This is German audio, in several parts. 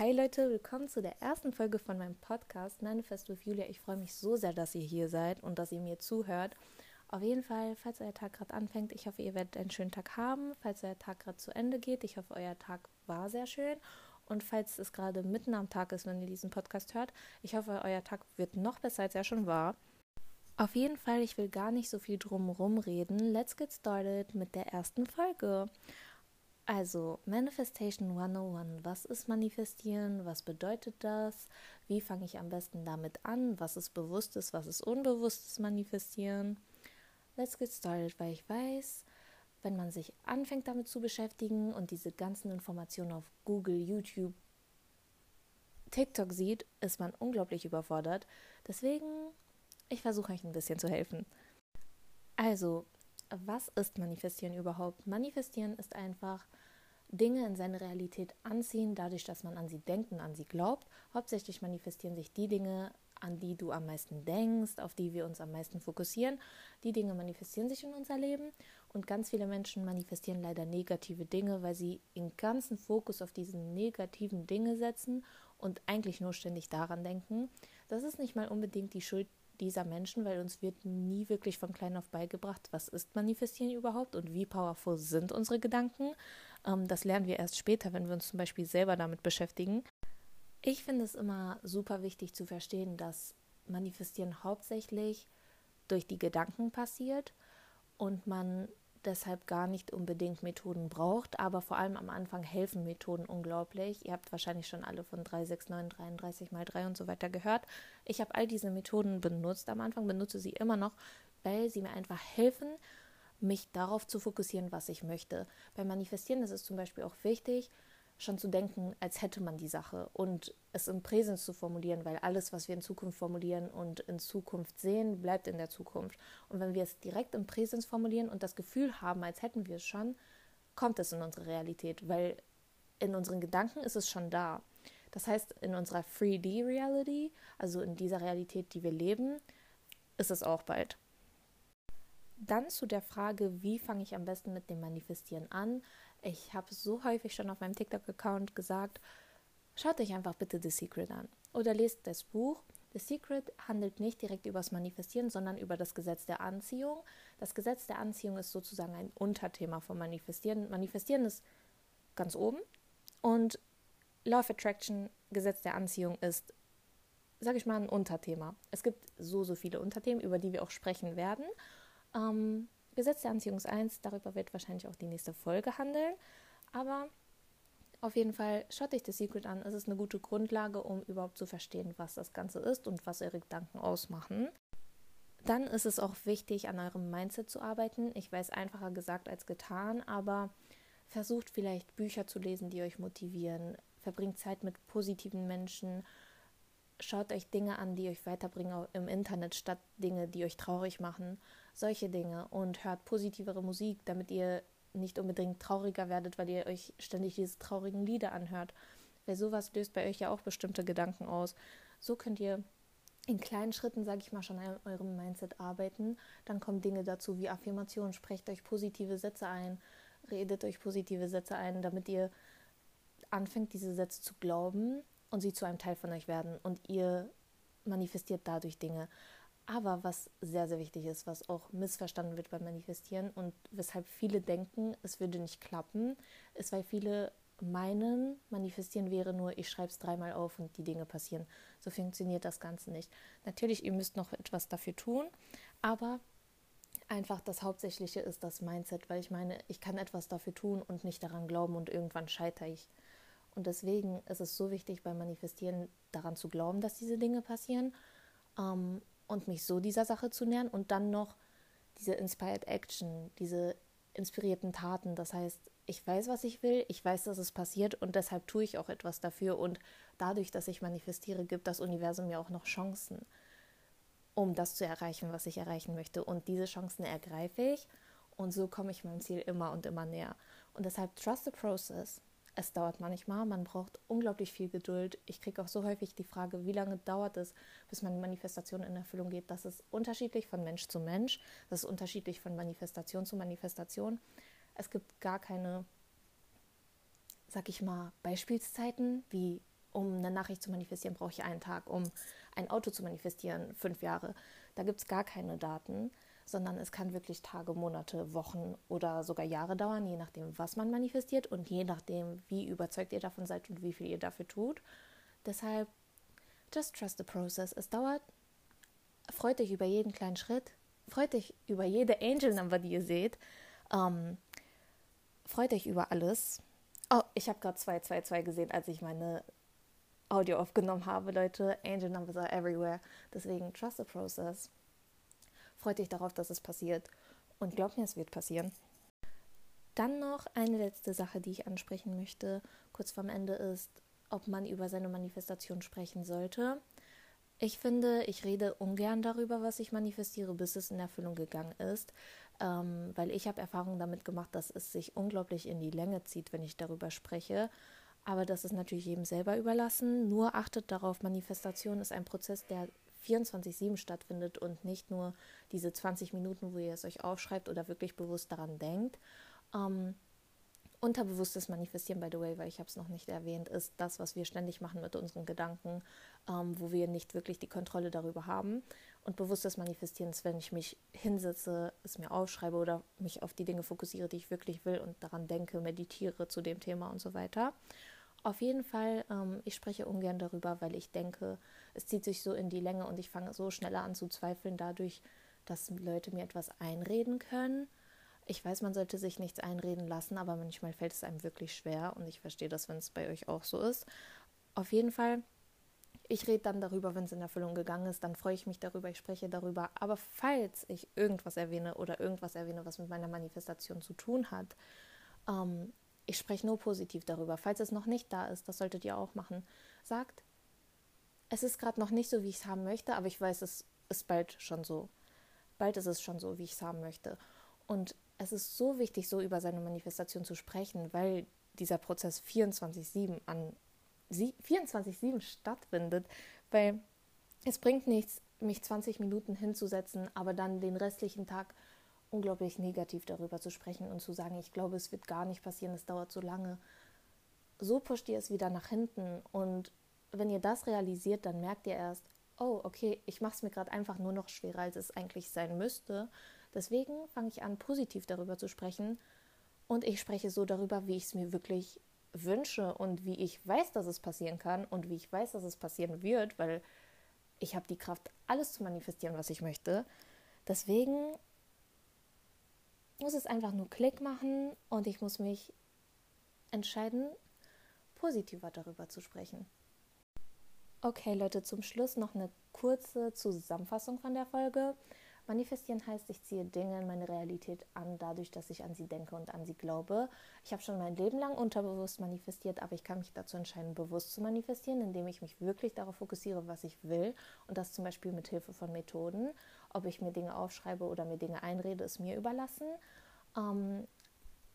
Hi Leute, willkommen zu der ersten Folge von meinem Podcast Manifest with Julia. Ich freue mich so sehr, dass ihr hier seid und dass ihr mir zuhört. Auf jeden Fall, falls euer Tag gerade anfängt, ich hoffe, ihr werdet einen schönen Tag haben. Falls euer Tag gerade zu Ende geht, ich hoffe, euer Tag war sehr schön. Und falls es gerade mitten am Tag ist, wenn ihr diesen Podcast hört, ich hoffe, euer Tag wird noch besser, als er schon war. Auf jeden Fall, ich will gar nicht so viel drumherum reden. Let's get started mit der ersten Folge. Also, Manifestation 101. Was ist Manifestieren? Was bedeutet das? Wie fange ich am besten damit an? Was ist bewusstes? Was ist unbewusstes Manifestieren? Let's get started, weil ich weiß, wenn man sich anfängt damit zu beschäftigen und diese ganzen Informationen auf Google, YouTube, TikTok sieht, ist man unglaublich überfordert. Deswegen, ich versuche euch ein bisschen zu helfen. Also, was ist Manifestieren überhaupt? Manifestieren ist einfach Dinge in seine Realität anziehen, dadurch, dass man an sie denkt und an sie glaubt. Hauptsächlich manifestieren sich die Dinge, an die du am meisten denkst, auf die wir uns am meisten fokussieren. Die Dinge manifestieren sich in unser Leben und ganz viele Menschen manifestieren leider negative Dinge, weil sie den ganzen Fokus auf diese negativen Dinge setzen und eigentlich nur ständig daran denken. Das ist nicht mal unbedingt die Schuld dieser Menschen, weil uns wird nie wirklich von klein auf beigebracht, was ist Manifestieren überhaupt und wie powerful sind unsere Gedanken. Ähm, das lernen wir erst später, wenn wir uns zum Beispiel selber damit beschäftigen. Ich finde es immer super wichtig zu verstehen, dass Manifestieren hauptsächlich durch die Gedanken passiert und man deshalb gar nicht unbedingt Methoden braucht, aber vor allem am Anfang helfen Methoden unglaublich. Ihr habt wahrscheinlich schon alle von 369, 33 mal 3 und so weiter gehört. Ich habe all diese Methoden benutzt. Am Anfang benutze sie immer noch, weil sie mir einfach helfen, mich darauf zu fokussieren, was ich möchte. Beim Manifestieren ist es zum Beispiel auch wichtig, schon zu denken, als hätte man die Sache und es im Präsens zu formulieren, weil alles, was wir in Zukunft formulieren und in Zukunft sehen, bleibt in der Zukunft. Und wenn wir es direkt im Präsens formulieren und das Gefühl haben, als hätten wir es schon, kommt es in unsere Realität, weil in unseren Gedanken ist es schon da. Das heißt, in unserer 3D-Reality, also in dieser Realität, die wir leben, ist es auch bald. Dann zu der Frage, wie fange ich am besten mit dem Manifestieren an? Ich habe so häufig schon auf meinem TikTok-Account gesagt, schaut euch einfach bitte The Secret an oder lest das Buch. The Secret handelt nicht direkt über das Manifestieren, sondern über das Gesetz der Anziehung. Das Gesetz der Anziehung ist sozusagen ein Unterthema vom Manifestieren. Manifestieren ist ganz oben und Law of Attraction, Gesetz der Anziehung ist, sage ich mal, ein Unterthema. Es gibt so, so viele Unterthemen, über die wir auch sprechen werden. Ähm, Gesetz der Anziehung 1, darüber wird wahrscheinlich auch die nächste Folge handeln. Aber auf jeden Fall schaut euch das Secret an. Es ist eine gute Grundlage, um überhaupt zu verstehen, was das Ganze ist und was eure Gedanken ausmachen. Dann ist es auch wichtig, an eurem Mindset zu arbeiten. Ich weiß einfacher gesagt als getan, aber versucht vielleicht Bücher zu lesen, die euch motivieren. Verbringt Zeit mit positiven Menschen. Schaut euch Dinge an, die euch weiterbringen im Internet, statt Dinge, die euch traurig machen solche Dinge und hört positivere Musik, damit ihr nicht unbedingt trauriger werdet, weil ihr euch ständig diese traurigen Lieder anhört. Weil sowas löst bei euch ja auch bestimmte Gedanken aus. So könnt ihr in kleinen Schritten, sage ich mal, schon an eurem Mindset arbeiten. Dann kommen Dinge dazu wie Affirmationen. Sprecht euch positive Sätze ein, redet euch positive Sätze ein, damit ihr anfängt, diese Sätze zu glauben und sie zu einem Teil von euch werden. Und ihr manifestiert dadurch Dinge. Aber was sehr, sehr wichtig ist, was auch missverstanden wird beim Manifestieren und weshalb viele denken, es würde nicht klappen, ist, weil viele meinen, manifestieren wäre nur, ich schreibe es dreimal auf und die Dinge passieren. So funktioniert das Ganze nicht. Natürlich, ihr müsst noch etwas dafür tun, aber einfach das Hauptsächliche ist das Mindset, weil ich meine, ich kann etwas dafür tun und nicht daran glauben und irgendwann scheitere ich. Und deswegen ist es so wichtig beim Manifestieren daran zu glauben, dass diese Dinge passieren. Ähm, und mich so dieser Sache zu nähern und dann noch diese Inspired Action, diese inspirierten Taten. Das heißt, ich weiß, was ich will, ich weiß, dass es passiert und deshalb tue ich auch etwas dafür und dadurch, dass ich manifestiere, gibt das Universum mir auch noch Chancen, um das zu erreichen, was ich erreichen möchte. Und diese Chancen ergreife ich und so komme ich meinem Ziel immer und immer näher. Und deshalb trust the process. Es dauert manchmal, man braucht unglaublich viel Geduld. Ich kriege auch so häufig die Frage, wie lange dauert es, bis meine Manifestation in Erfüllung geht. Das ist unterschiedlich von Mensch zu Mensch. Das ist unterschiedlich von Manifestation zu Manifestation. Es gibt gar keine, sag ich mal, Beispielszeiten wie um eine Nachricht zu manifestieren, brauche ich einen Tag. Um ein Auto zu manifestieren, fünf Jahre. Da gibt es gar keine Daten, sondern es kann wirklich Tage, Monate, Wochen oder sogar Jahre dauern, je nachdem, was man manifestiert und je nachdem, wie überzeugt ihr davon seid und wie viel ihr dafür tut. Deshalb, just trust the process. Es dauert. Freut euch über jeden kleinen Schritt. Freut euch über jede Angel Number, die ihr seht. Ähm, freut euch über alles. Oh, ich habe gerade 222 gesehen, als ich meine Audio aufgenommen habe, Leute. Angel Numbers are everywhere. Deswegen trust the process. Freut dich darauf, dass es passiert. Und glaubt mir, es wird passieren. Dann noch eine letzte Sache, die ich ansprechen möchte, kurz vorm Ende ist, ob man über seine Manifestation sprechen sollte. Ich finde, ich rede ungern darüber, was ich manifestiere, bis es in Erfüllung gegangen ist, ähm, weil ich habe Erfahrungen damit gemacht, dass es sich unglaublich in die Länge zieht, wenn ich darüber spreche. Aber das ist natürlich jedem selber überlassen. Nur achtet darauf, Manifestation ist ein Prozess, der 24-7 stattfindet und nicht nur diese 20 Minuten, wo ihr es euch aufschreibt oder wirklich bewusst daran denkt. Ähm, unterbewusstes Manifestieren, by the way, weil ich habe es noch nicht erwähnt, ist das, was wir ständig machen mit unseren Gedanken, ähm, wo wir nicht wirklich die Kontrolle darüber haben. Und bewusstes Manifestieren ist, wenn ich mich hinsetze, es mir aufschreibe oder mich auf die Dinge fokussiere, die ich wirklich will und daran denke, meditiere zu dem Thema und so weiter. Auf jeden Fall, ähm, ich spreche ungern darüber, weil ich denke, es zieht sich so in die Länge und ich fange so schneller an zu zweifeln dadurch, dass Leute mir etwas einreden können. Ich weiß, man sollte sich nichts einreden lassen, aber manchmal fällt es einem wirklich schwer und ich verstehe das, wenn es bei euch auch so ist. Auf jeden Fall, ich rede dann darüber, wenn es in Erfüllung gegangen ist, dann freue ich mich darüber, ich spreche darüber. Aber falls ich irgendwas erwähne oder irgendwas erwähne, was mit meiner Manifestation zu tun hat, ähm, ich spreche nur positiv darüber. Falls es noch nicht da ist, das solltet ihr auch machen. Sagt, es ist gerade noch nicht so, wie ich es haben möchte, aber ich weiß, es ist bald schon so. Bald ist es schon so, wie ich es haben möchte. Und es ist so wichtig, so über seine Manifestation zu sprechen, weil dieser Prozess 24-7 an 24-7 stattfindet, weil es bringt nichts, mich 20 Minuten hinzusetzen, aber dann den restlichen Tag unglaublich negativ darüber zu sprechen und zu sagen, ich glaube, es wird gar nicht passieren, es dauert so lange. So pusht ihr es wieder nach hinten und wenn ihr das realisiert, dann merkt ihr erst, oh, okay, ich mache es mir gerade einfach nur noch schwerer, als es eigentlich sein müsste. Deswegen fange ich an, positiv darüber zu sprechen und ich spreche so darüber, wie ich es mir wirklich wünsche und wie ich weiß, dass es passieren kann und wie ich weiß, dass es passieren wird, weil ich habe die Kraft, alles zu manifestieren, was ich möchte. Deswegen muss es einfach nur Klick machen und ich muss mich entscheiden, positiver darüber zu sprechen. Okay, Leute, zum Schluss noch eine kurze Zusammenfassung von der Folge. Manifestieren heißt, ich ziehe Dinge in meine Realität an, dadurch, dass ich an sie denke und an sie glaube. Ich habe schon mein Leben lang unterbewusst manifestiert, aber ich kann mich dazu entscheiden, bewusst zu manifestieren, indem ich mich wirklich darauf fokussiere, was ich will. Und das zum Beispiel mit Hilfe von Methoden. Ob ich mir Dinge aufschreibe oder mir Dinge einrede, ist mir überlassen. Ähm,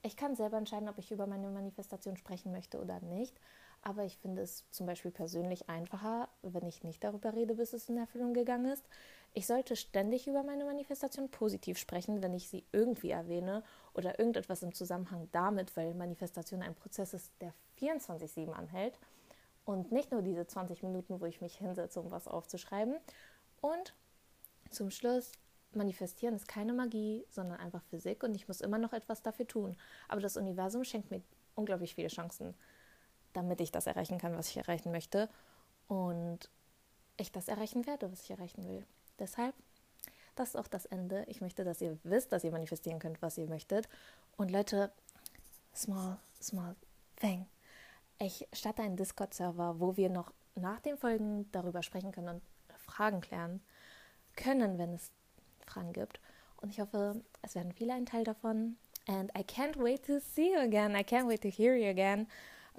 ich kann selber entscheiden, ob ich über meine Manifestation sprechen möchte oder nicht. Aber ich finde es zum Beispiel persönlich einfacher, wenn ich nicht darüber rede, bis es in Erfüllung gegangen ist. Ich sollte ständig über meine Manifestation positiv sprechen, wenn ich sie irgendwie erwähne oder irgendetwas im Zusammenhang damit, weil Manifestation ein Prozess ist, der 24-7 anhält und nicht nur diese 20 Minuten, wo ich mich hinsetze, um was aufzuschreiben. Und zum Schluss, manifestieren ist keine Magie, sondern einfach Physik und ich muss immer noch etwas dafür tun. Aber das Universum schenkt mir unglaublich viele Chancen damit ich das erreichen kann, was ich erreichen möchte. Und ich das erreichen werde, was ich erreichen will. Deshalb, das ist auch das Ende. Ich möchte, dass ihr wisst, dass ihr manifestieren könnt, was ihr möchtet. Und Leute, small, small thing. Ich starte einen Discord-Server, wo wir noch nach den Folgen darüber sprechen können und Fragen klären können, wenn es Fragen gibt. Und ich hoffe, es werden viele ein Teil davon. And I can't wait to see you again. I can't wait to hear you again.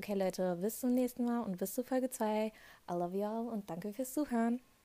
Okay, Leute, bis zum nächsten Mal und bis zu Folge 2. I love you all und danke fürs Zuhören.